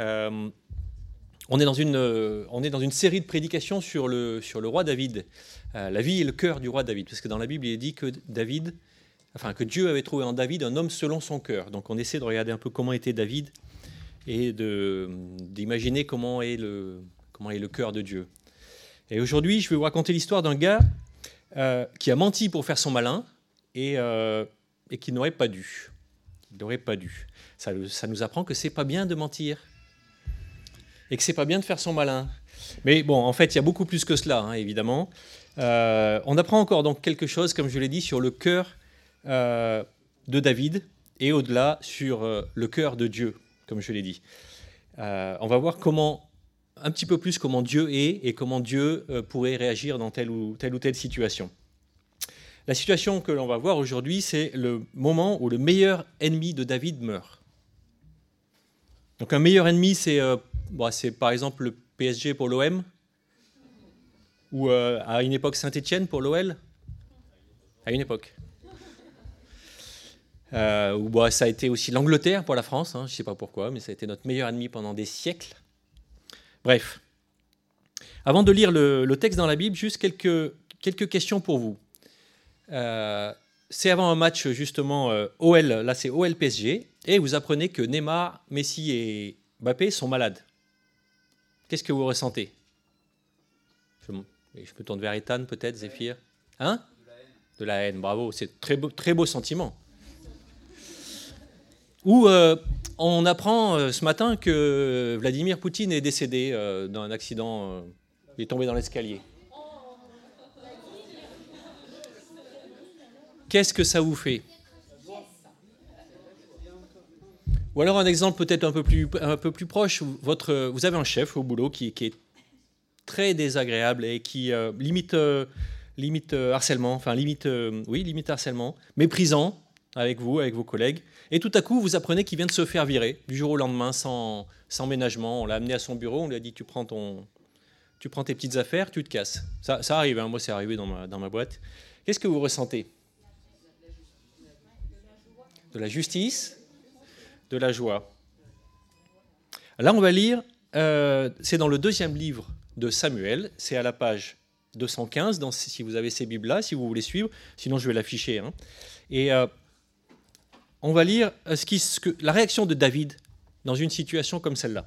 Euh, on, est dans une, euh, on est dans une série de prédications sur le, sur le roi David, euh, la vie et le cœur du roi David, parce que dans la Bible, il est dit que David, enfin que Dieu avait trouvé en David un homme selon son cœur. Donc on essaie de regarder un peu comment était David et d'imaginer comment est le comment est le cœur de Dieu. Et aujourd'hui, je vais vous raconter l'histoire d'un gars qui a menti pour faire son malin et, et qui n'aurait pas dû. Il n'aurait pas dû. Ça, ça nous apprend que c'est pas bien de mentir et que c'est pas bien de faire son malin. Mais bon, en fait, il y a beaucoup plus que cela, hein, évidemment. Euh, on apprend encore donc quelque chose, comme je l'ai dit, sur le cœur euh, de David et au-delà sur euh, le cœur de Dieu, comme je l'ai dit. on va voir comment un petit peu plus comment Dieu est et comment Dieu pourrait réagir dans telle ou telle ou telle situation. La situation que l'on va voir aujourd'hui, c'est le moment où le meilleur ennemi de David meurt. Donc un meilleur ennemi, c'est c'est par exemple le PSG pour l'OM ou euh, à une époque Saint-Étienne pour l'OL À une époque. Euh, ou bah, ça a été aussi l'Angleterre pour la France, hein, je ne sais pas pourquoi, mais ça a été notre meilleur ennemi pendant des siècles. Bref. Avant de lire le, texte dans la Bible, juste quelques, quelques questions pour vous. Euh, c'est avant un match justement OL, là c'est OL PSG, et vous apprenez que Neymar, Messi et Mbappé sont malades. Qu'est-ce que vous ressentez? Je, me tourne vers Ethan peut-être, Zéphyr Hein? De la haine. bravo, c'est très beau, très beau sentiment. Ou euh, on apprend euh, ce matin que Vladimir Poutine est décédé euh, dans un accident, il est tombé dans l'escalier. Qu'est-ce que ça vous fait? Ou alors un exemple peut-être un peu plus, un peu plus proche, votre, vous avez un chef au boulot qui, est très désagréable et qui euh, limite, euh, limite euh, harcèlement, enfin limite, oui, limite harcèlement, méprisant avec vous, avec vos collègues. Et tout à coup, vous apprenez qu'il vient de se faire virer du jour au lendemain sans, sans ménagement. On l'a amené à son bureau, on lui a dit tu prends, ton, tu prends tes petites affaires, tu te casses. Ça, ça arrive, hein. moi c'est arrivé dans ma, dans ma boîte. Qu'est-ce que vous ressentez? De la justice? De la joie. Là, on va lire, euh, c'est dans le deuxième livre de Samuel, c'est à la page 215, dans, si vous avez ces Bibles-là, si vous voulez suivre, sinon je vais l'afficher. Hein. Et euh, on va lire euh, la réaction de David dans une situation comme celle-là.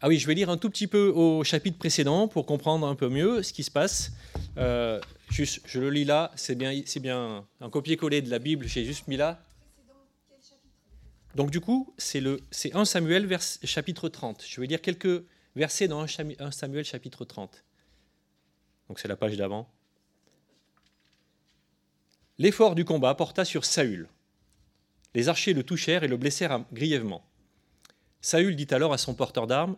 Ah oui, je vais lire un tout petit peu au chapitre précédent pour comprendre un peu mieux ce qui se passe. Euh, juste, je le lis là, c'est bien, c'est bien un copier-coller de la Bible, j'ai juste mis là. Donc du coup, c'est, le, c'est 1 Samuel chapitre 30. Je vais lire quelques versets dans 1 Samuel chapitre 30. Donc c'est la page d'avant. L'effort du combat porta sur Saül. Les archers le touchèrent et le blessèrent grièvement. Saül dit alors à son porteur d'armes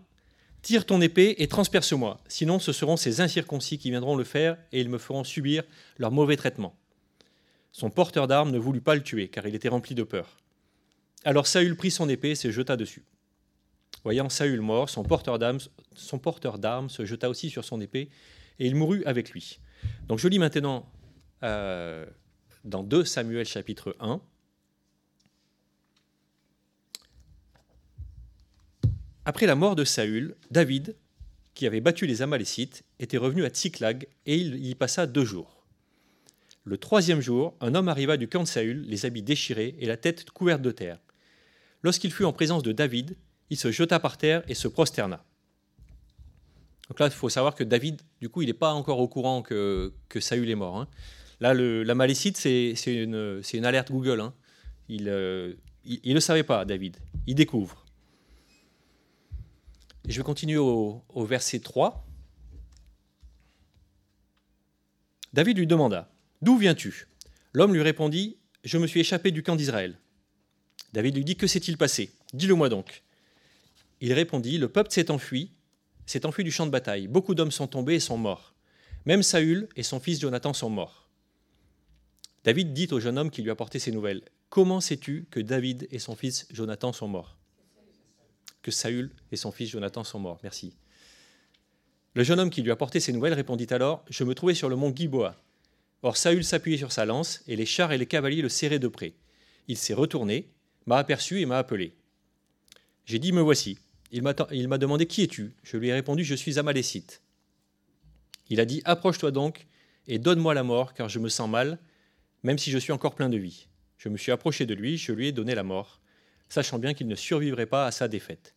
Tire ton épée et transperce-moi, sinon ce seront ces incirconcis qui viendront le faire et ils me feront subir leur mauvais traitement. Son porteur d'armes ne voulut pas le tuer, car il était rempli de peur. Alors Saül prit son épée et se jeta dessus. Voyant Saül mort, son porteur d'armes, se jeta aussi sur son épée, et il mourut avec lui. Donc je lis maintenant euh, dans 2 Samuel chapitre 1, Après la mort de Saül, David, qui avait battu les Amalécites, était revenu à Tsiklag et il y passa deux jours. Le troisième jour, un homme arriva du camp de Saül, les habits déchirés et la tête couverte de terre. Lorsqu'il fut en présence de David, il se jeta par terre et se prosterna. Donc là, il faut savoir que David, du coup, il n'est pas encore au courant que, Saül est mort. Hein. Là, le, la Malécite, c'est une, alerte Google. Hein. Il ne euh, il, le savait pas, David. Il découvre je vais continuer au, verset 3. David lui demanda D'où viens-tu? L'homme lui répondit Je me suis échappé du camp d'Israël. David lui dit Que s'est-il passé? Dis-le-moi donc. Il répondit Le peuple s'est enfui, s'est enfui du champ de bataille. Beaucoup d'hommes sont tombés et sont morts. Même Saül et son fils Jonathan sont morts. David dit au jeune homme qui lui apportait ces nouvelles Comment sais-tu que David et son fils Jonathan sont morts? Que Saül et son fils Jonathan sont morts. Merci. Le jeune homme qui lui apportait ces nouvelles répondit alors Je me trouvais sur le mont Giboa. Or Saül s'appuyait sur sa lance, et les chars et les cavaliers le serraient de près. Il s'est retourné, m'a aperçu et m'a appelé. J'ai dit, me voici. Il m'a demandé, qui es-tu? Je lui ai répondu, je suis Amalécite. Il a dit, approche-toi donc et donne-moi la mort, car je me sens mal, même si je suis encore plein de vie. Je me suis approché de lui, je lui ai donné la mort, sachant bien qu'il ne survivrait pas à sa défaite.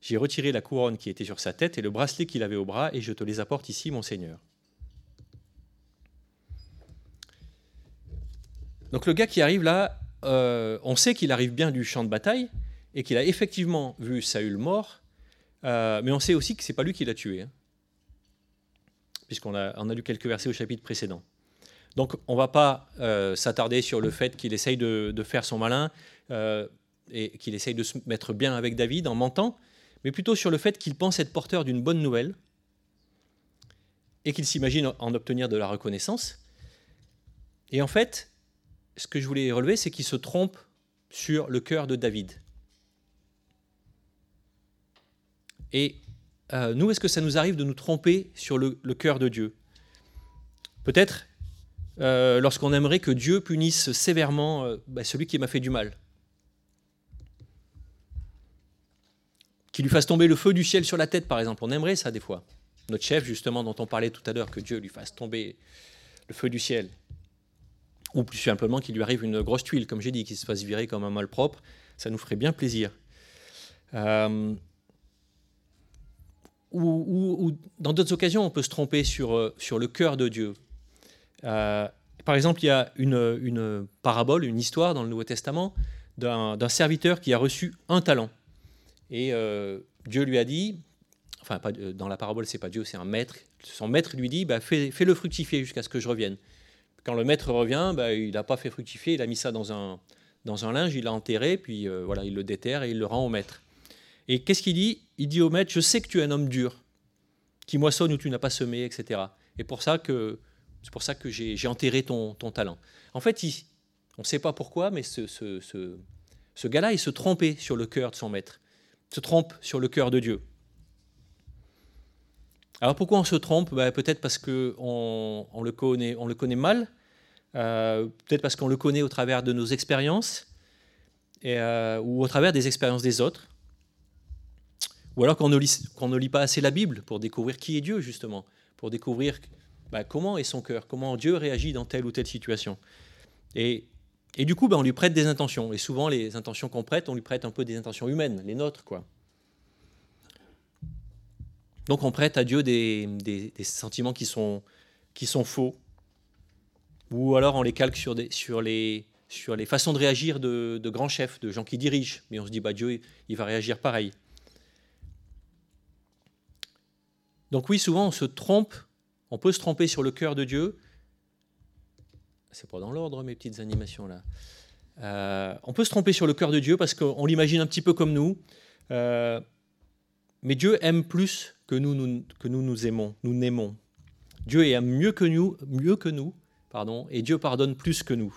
J'ai retiré la couronne qui était sur sa tête et le bracelet qu'il avait au bras, et je te les apporte ici, mon Seigneur. Donc le gars qui arrive là, euh, on sait qu'il arrive bien du champ de bataille et qu'il a effectivement vu Saül mort, euh, mais on sait aussi que c'est pas lui qui l'a tué, hein, puisqu'on a, a lu quelques versets au chapitre précédent. Donc on ne va pas euh, s'attarder sur le fait qu'il essaye de, faire son malin et qu'il essaye de se mettre bien avec David en mentant, mais plutôt sur le fait qu'il pense être porteur d'une bonne nouvelle et qu'il s'imagine en obtenir de la reconnaissance. Et en fait, ce que je voulais relever, c'est qu'il se trompe sur le cœur de David. Et euh, nous, est-ce que ça nous arrive de nous tromper sur le, cœur de Dieu? Peut-être euh, lorsqu'on aimerait que Dieu punisse sévèrement euh, bah, celui qui m'a fait du mal. Qu'il lui fasse tomber le feu du ciel sur la tête, par exemple. On aimerait ça des fois. Notre chef, justement, dont on parlait tout à l'heure, que Dieu lui fasse tomber le feu du ciel ou plus simplement qu'il lui arrive une grosse tuile, comme j'ai dit, qu'il se fasse virer comme un malpropre, ça nous ferait bien plaisir. Euh, ou, dans d'autres occasions, on peut se tromper sur, euh, le cœur de Dieu. Euh, par exemple, il y a une, parabole, une histoire dans le Nouveau Testament d'un serviteur qui a reçu un talent. Et Dieu lui a dit, enfin, pas, dans la parabole, c'est pas Dieu, c'est un maître. Son maître lui dit, bah, fais-le fructifier jusqu'à ce que je revienne. Quand le maître revient, bah, il n'a pas fait fructifier, il a mis ça dans un, dans un linge, il l'a enterré, puis euh, voilà, il le déterre et il le rend au maître. Et qu'est-ce qu'il dit? Il dit au maître, je sais que tu es un homme dur, qui moissonne où tu n'as pas semé, etc. Et pour ça que c'est pour ça que j'ai enterré ton, ton, talent. En fait, on ne sait pas pourquoi, mais ce, ce, ce, ce gars-là, il se trompait sur le cœur de son maître, se trompe sur le cœur de Dieu. Alors pourquoi on se trompe? Ben, Peut-être parce qu'on on le, connaît, on le connaît mal, euh, peut-être parce qu'on le connaît au travers de nos expériences, euh, ou au travers des expériences des autres, ou alors qu'on ne, lit, ne lit pas assez la Bible pour découvrir qui est Dieu, justement, pour découvrir ben, comment est son cœur, comment Dieu réagit dans telle ou telle situation. Et, et du coup, ben, on lui prête des intentions, et souvent les intentions qu'on prête, on lui prête un peu des intentions humaines, les nôtres, quoi. Donc on prête à Dieu des, sentiments qui sont, qui sont faux. Ou alors on les calque sur, les façons de réagir de, grands chefs, de gens qui dirigent. Mais on se dit, bah, Dieu, il va réagir pareil. Donc oui, souvent on se trompe, on peut se tromper sur le cœur de Dieu. C'est pas dans l'ordre mes petites animations là. Euh, on peut se tromper sur le cœur de Dieu parce qu'on l'imagine un petit peu comme nous. Euh, mais Dieu aime plus que nous, nous, que nous nous aimons, nous n'aimons. Dieu aime mieux que nous, mieux que nous, pardon, et Dieu pardonne plus que nous.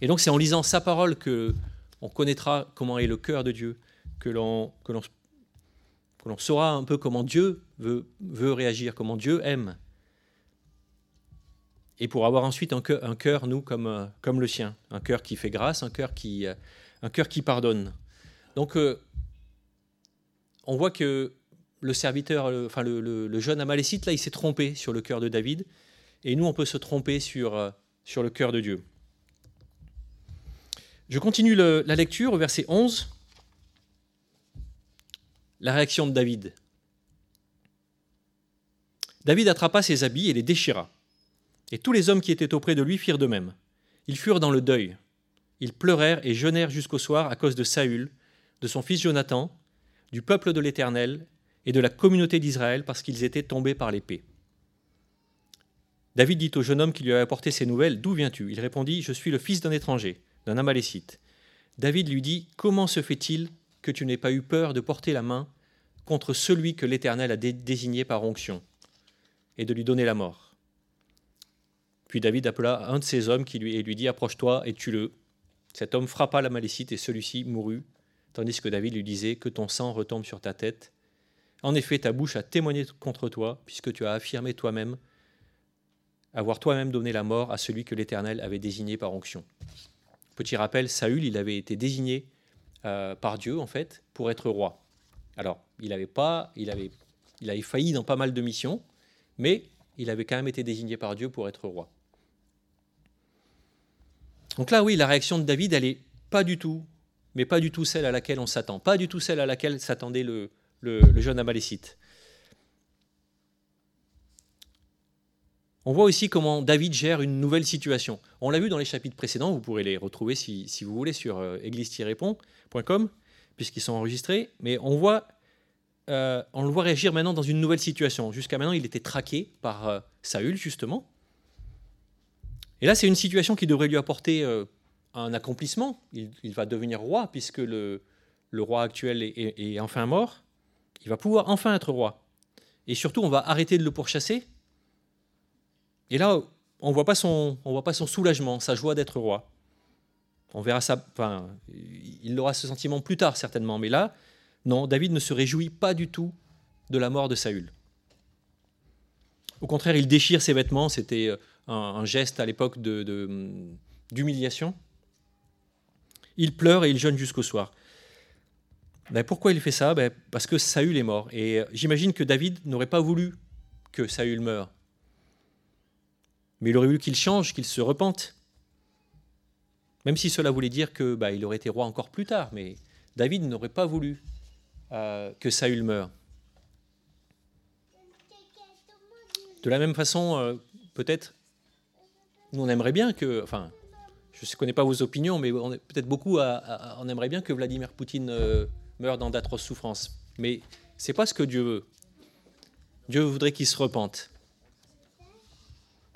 Et donc c'est en lisant sa parole que on connaîtra comment est le cœur de Dieu, que l'on que l'on que l'on saura un peu comment Dieu veut, veut réagir, comment Dieu aime. Et pour avoir ensuite un cœur, nous, comme, comme le sien, un cœur qui fait grâce, un cœur qui, un cœur qui pardonne. Donc, euh, on voit que le serviteur, enfin le, jeune Amalécite, là, il s'est trompé sur le cœur de David. Et nous, on peut se tromper sur, euh, sur le cœur de Dieu. Je continue la lecture au verset 11. La réaction de David. David attrapa ses habits et les déchira. Et tous les hommes qui étaient auprès de lui firent de même. Ils furent dans le deuil. Ils pleurèrent et jeûnèrent jusqu'au soir à cause de Saül, de son fils Jonathan, du peuple de l'Éternel et de la communauté d'Israël parce qu'ils étaient tombés par l'épée. David dit au jeune homme qui lui avait apporté ces nouvelles, D'où viens-tu? Il répondit, Je suis le fils d'un étranger, d'un Amalécite. David lui dit, Comment se fait-il que tu n'aies pas eu peur de porter la main contre celui que l'Éternel a désigné par onction, et de lui donner la mort? Puis David appela un de ses hommes qui lui, et lui dit, Approche-toi et tue-le. Cet homme frappa l'Amalécite et celui-ci mourut, tandis que David lui disait, Que ton sang retombe sur ta tête en effet, ta bouche a témoigné contre toi, puisque tu as affirmé toi-même avoir toi-même donné la mort à celui que l'Éternel avait désigné par onction. Petit rappel, Saül, il avait été désigné euh, par Dieu, en fait, pour être roi. Alors, il avait, pas, il, avait, il avait failli dans pas mal de missions, mais il avait quand même été désigné par Dieu pour être roi. Donc là, oui, la réaction de David, elle pas du tout, mais pas du tout celle à laquelle on s'attend, pas du tout celle à laquelle s'attendait le, jeune Amalécite. On voit aussi comment David gère une nouvelle situation. On l'a vu dans les chapitres précédents, vous pourrez les retrouver si, vous voulez sur euh, église-pont.com, puisqu'ils sont enregistrés, mais on, voit, euh, le voit réagir maintenant dans une nouvelle situation. Jusqu'à maintenant, il était traqué par euh, Saül, justement. Et là, c'est une situation qui devrait lui apporter un accomplissement. Il, va devenir roi, puisque le, roi actuel est enfin mort il va pouvoir enfin être roi. Et surtout, on va arrêter de le pourchasser. Et là, on ne voit, pas son, soulagement, sa joie d'être roi. On verra ça, enfin, il aura ce sentiment plus tard certainement, mais là, non, David ne se réjouit pas du tout de la mort de Saül. Au contraire, il déchire ses vêtements, c'était un, geste à l'époque d'humiliation. De, il pleure et il jeûne jusqu'au soir. Ben, pourquoi il fait ça? Ben, Parce que Saül est mort. Et euh, j'imagine que David n'aurait pas voulu que Saül meure. Mais il aurait voulu qu'il change, qu'il se repente. Même si cela voulait dire qu'il ben, il aurait été roi encore plus tard. Mais David n'aurait pas voulu euh, que Saül meure. De la même façon, euh, peut-être, nous on aimerait bien que, enfin, je ne connais pas vos opinions, mais peut-être beaucoup, on aimerait bien que Vladimir Poutine meurt dans d'atroces souffrances. Mais c'est pas ce que Dieu veut. Dieu voudrait qu'il se repente.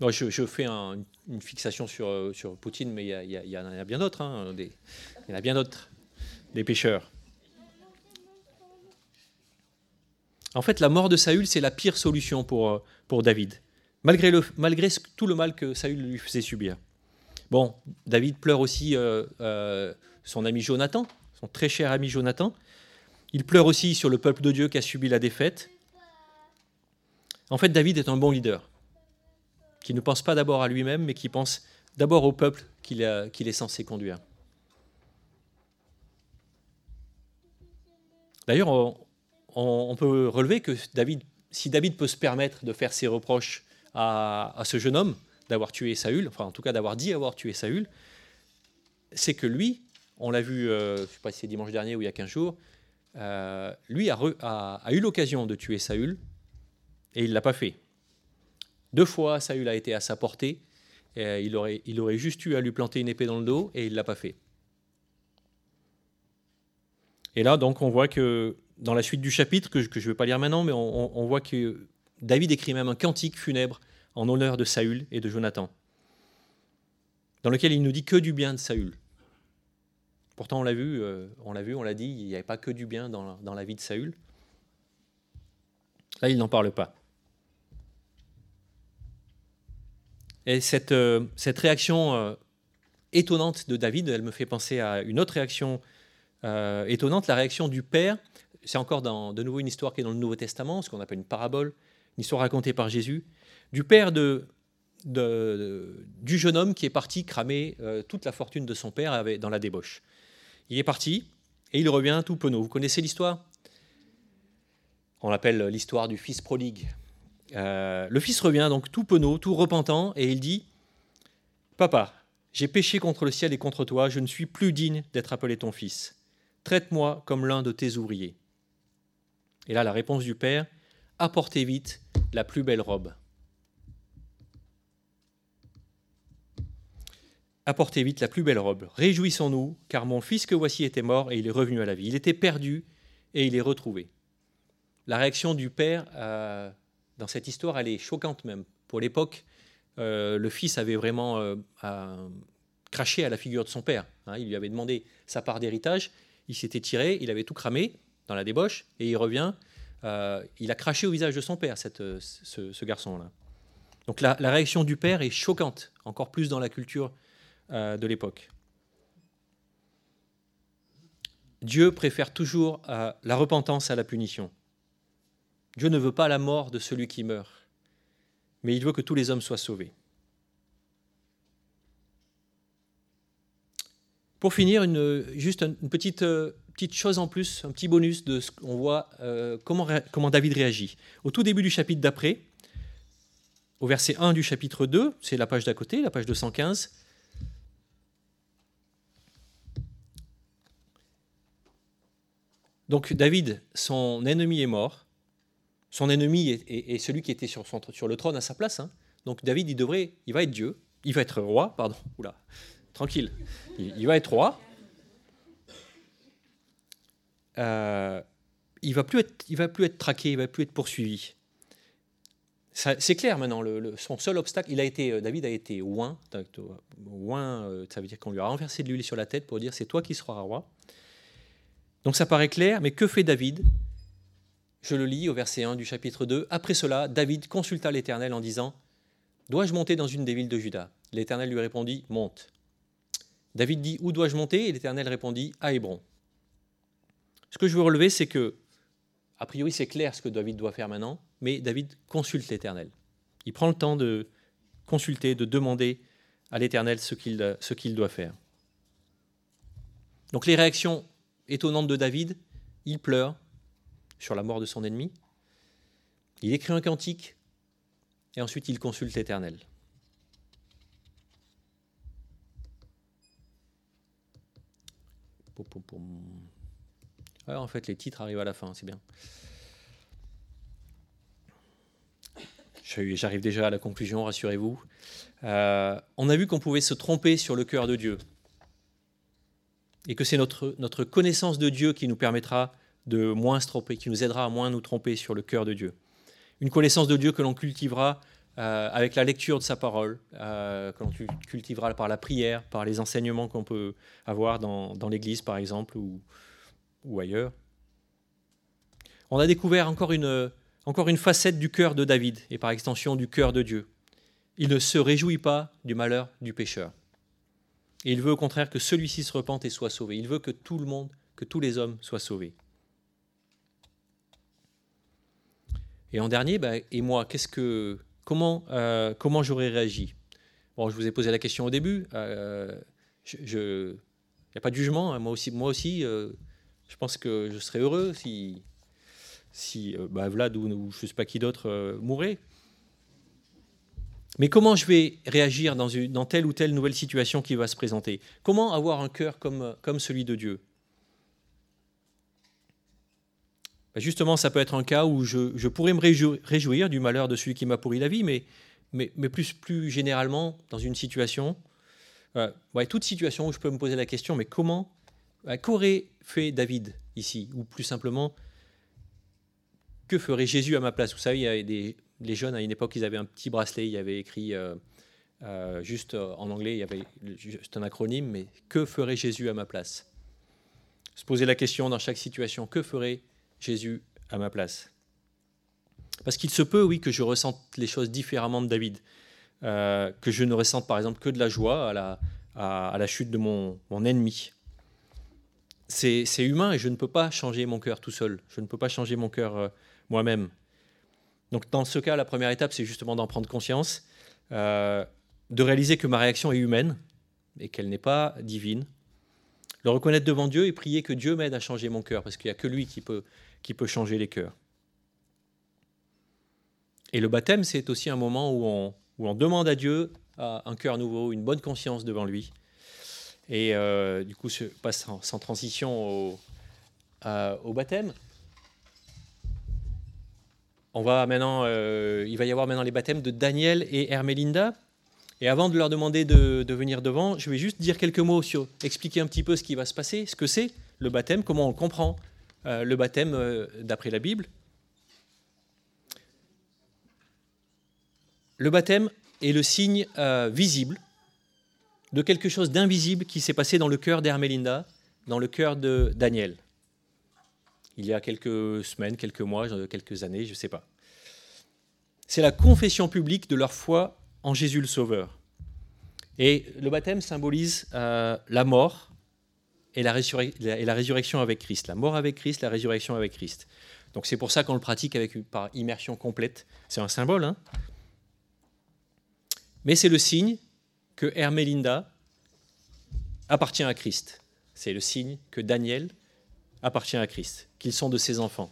je, fais une fixation sur, euh, sur Poutine, mais il y, en a bien d'autres. Hein, il y en a bien d'autres, des pécheurs. En fait, la mort de Saül, c'est la pire solution pour, euh, pour David, malgré, tout le mal que Saül lui faisait subir. Bon, David pleure aussi euh, son ami Jonathan, son très cher ami Jonathan, il pleure aussi sur le peuple de Dieu qui a subi la défaite. En fait, David est un bon leader, qui ne pense pas d'abord à lui-même, mais qui pense d'abord au peuple qu'il est censé conduire. D'ailleurs, on, peut relever que David, si David peut se permettre de faire ses reproches à, ce jeune homme d'avoir tué Saül, enfin en tout cas d'avoir dit avoir tué Saül, c'est que lui, on l'a vu, euh, je ne sais pas si c'est dimanche dernier ou il y a 15 jours, euh, lui a, eu l'occasion de tuer Saül et il ne l'a pas fait. Deux fois, Saül a été à sa portée. Il, aurait, juste eu à lui planter une épée dans le dos et il ne l'a pas fait. Et là, donc, on voit que dans la suite du chapitre, que je ne vais pas lire maintenant, mais on, voit que David écrit même un cantique funèbre en honneur de Saül et de Jonathan, dans lequel il nous dit que du bien de Saül. Pourtant, on l'a vu, euh, on l'a vu, on l'a dit, il n'y avait pas que du bien dans la, vie de Saül. Là, il n'en parle pas. Et cette, euh, réaction euh, étonnante de David, elle me fait penser à une autre réaction étonnante, la réaction du Père. C'est encore de nouveau une histoire qui est dans le Nouveau Testament, ce qu'on appelle une parabole, une histoire racontée par Jésus, du Père de, du jeune homme qui est parti cramer toute la fortune de son père dans la débauche. Il est parti et il revient tout penaud. Vous connaissez l'histoire? On l'appelle l'histoire du fils prodigue. Euh, le fils revient donc tout penaud, tout repentant, et il dit Papa, j'ai péché contre le ciel et contre toi, je ne suis plus digne d'être appelé ton fils. Traite-moi comme l'un de tes ouvriers. Et là, la réponse du père Apportez vite la plus belle robe. Apportez vite la plus belle robe. Réjouissons-nous, car mon fils que voici était mort et il est revenu à la vie. Il était perdu et il est retrouvé. La réaction du père euh, dans cette histoire, elle est choquante même. Pour l'époque, euh, le fils avait vraiment euh, craché à la figure de son père. Hein. il lui avait demandé sa part d'héritage. Il s'était tiré, il avait tout cramé dans la débauche et il revient. Il a craché au visage de son père, cette, ce, garçon-là. Donc la, réaction du père est choquante, encore plus dans la culture euh, de l'époque. Dieu préfère toujours euh, la repentance à la punition. Dieu ne veut pas la mort de celui qui meurt, mais il veut que tous les hommes soient sauvés. Pour finir, juste une petite, euh, petite chose en plus, un petit bonus de ce qu'on voit euh, comment, David réagit. Au tout début du chapitre d'après, au verset 1 du chapitre 2, c'est la page d'à côté, la page 215. Donc David, son ennemi est mort. Son ennemi est, celui qui était sur, le trône à sa place. Hein. Donc David, il devrait, il va être Dieu, il va être roi, pardon. Tranquille, il, va être roi. Euh, il va plus être, il va plus être traqué, il va plus être poursuivi. C'est clair maintenant. Son seul obstacle, il a été, euh, David a été oint. Oint, euh, ça veut dire qu'on lui a renversé de l'huile sur la tête pour dire c'est toi qui seras roi. Donc ça paraît clair, mais que fait David? Je le lis au verset 1 du chapitre 2. Après cela, David consulta l'Éternel en disant Dois-je monter dans une des villes de Juda? L'Éternel lui répondit Monte. David dit Où dois-je monter? Et l'Éternel répondit À Hébron. Ce que je veux relever, c'est que, a priori, c'est clair ce que David doit faire maintenant, mais David consulte l'Éternel. Il prend le temps de consulter, de demander à l'Éternel ce qu'il ce qu'il doit faire. Donc les réactions étonnantes de David, il pleure sur la mort de son ennemi, il écrit un cantique, et ensuite il consulte l'Éternel. En fait, les titres arrivent à la fin, c'est bien. J'arrive déjà à la conclusion, rassurez-vous. Euh, on a vu qu'on pouvait se tromper sur le cœur de Dieu. Et que c'est notre, notre connaissance de Dieu qui nous permettra de moins se tromper, qui nous aidera à moins nous tromper sur le cœur de Dieu. Une connaissance de Dieu que l'on cultivera euh, avec la lecture de sa parole, euh, que l'on cultivera par la prière, par les enseignements qu'on peut avoir dans, l'Église, par exemple, ou, ailleurs. On a découvert encore une, encore une facette du cœur de David, et par extension du cœur de Dieu. Il ne se réjouit pas du malheur du pécheur. Il veut au contraire que celui-ci se repente et soit sauvé. Il veut que tout le monde, que tous les hommes soient sauvés. Et en dernier, bah, et moi, qu'est-ce que, comment, euh, comment j'aurais réagi? Bon, je vous ai posé la question au début. Euh, il n'y a pas de jugement. Hein. Moi aussi, euh, je pense que je serais heureux si, si euh, bah, Vlad ou, je ne sais pas qui d'autre euh, mourrait. Mais comment je vais réagir dans, une, telle ou telle nouvelle situation qui va se présenter? Comment avoir un cœur comme celui de Dieu? Bah, Justement, ça peut être un cas où je, je, pourrais me réjouir du malheur de celui qui m'a pourri la vie, mais, mais, mais, plus, plus généralement, dans une situation, euh, ouais, toute situation où je peux me poser la question, mais comment, qu'aurait fait David ici? Ou plus simplement, que ferait Jésus à ma place? Vous savez, il y avait des, les jeunes à une époque, ils avaient un petit bracelet, il y avait écrit euh, euh, juste en anglais, il y avait juste un acronyme, mais que ferait Jésus à ma place? Se poser la question dans chaque situation, que ferait à ma place Parce qu'il se peut, oui, que je ressente les choses différemment de David, que je ne ressente par exemple que de la joie à la, à, la chute de mon, mon ennemi. C'est humain et je ne peux pas changer mon cœur tout seul. Je ne peux pas changer mon cœur moi-même. Donc dans ce cas, la première étape, c'est justement d'en prendre conscience, euh, de réaliser que ma réaction est humaine et qu'elle n'est pas divine. Le reconnaître devant Dieu et prier que Dieu m'aide à changer mon cœur, parce qu'il n'y a que lui qui peut, qui peut changer les cœurs. Et le baptême, c'est aussi un moment où on, où on demande à Dieu un cœur nouveau, une bonne conscience devant lui. Et euh, du coup, je passe sans, transition au, baptême. On va maintenant, euh, il va y avoir maintenant les baptêmes de Daniel et Hermelinda. Et avant de leur demander de, venir devant, je vais juste dire quelques mots sur expliquer un petit peu ce qui va se passer, ce que c'est le baptême, comment on comprend euh, le baptême euh, d'après la Bible. Le baptême est le signe visible de quelque chose d'invisible qui s'est passé dans le cœur d'Hermelinda, dans le cœur de Daniel il y a quelques semaines, quelques mois, quelques années, je ne sais pas. C'est la confession publique de leur foi en Jésus le Sauveur. Et le baptême symbolise euh, la mort et la, résurrection avec Christ. La mort avec Christ, la résurrection avec Christ. Donc c'est pour ça qu'on le pratique avec, par immersion complète. C'est un symbole. Hein Mais c'est le signe que Hermelinda appartient à Christ. C'est le signe que Daniel appartient à Christ, qu'ils sont de ses enfants.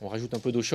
On rajoute un peu d'eau chaude.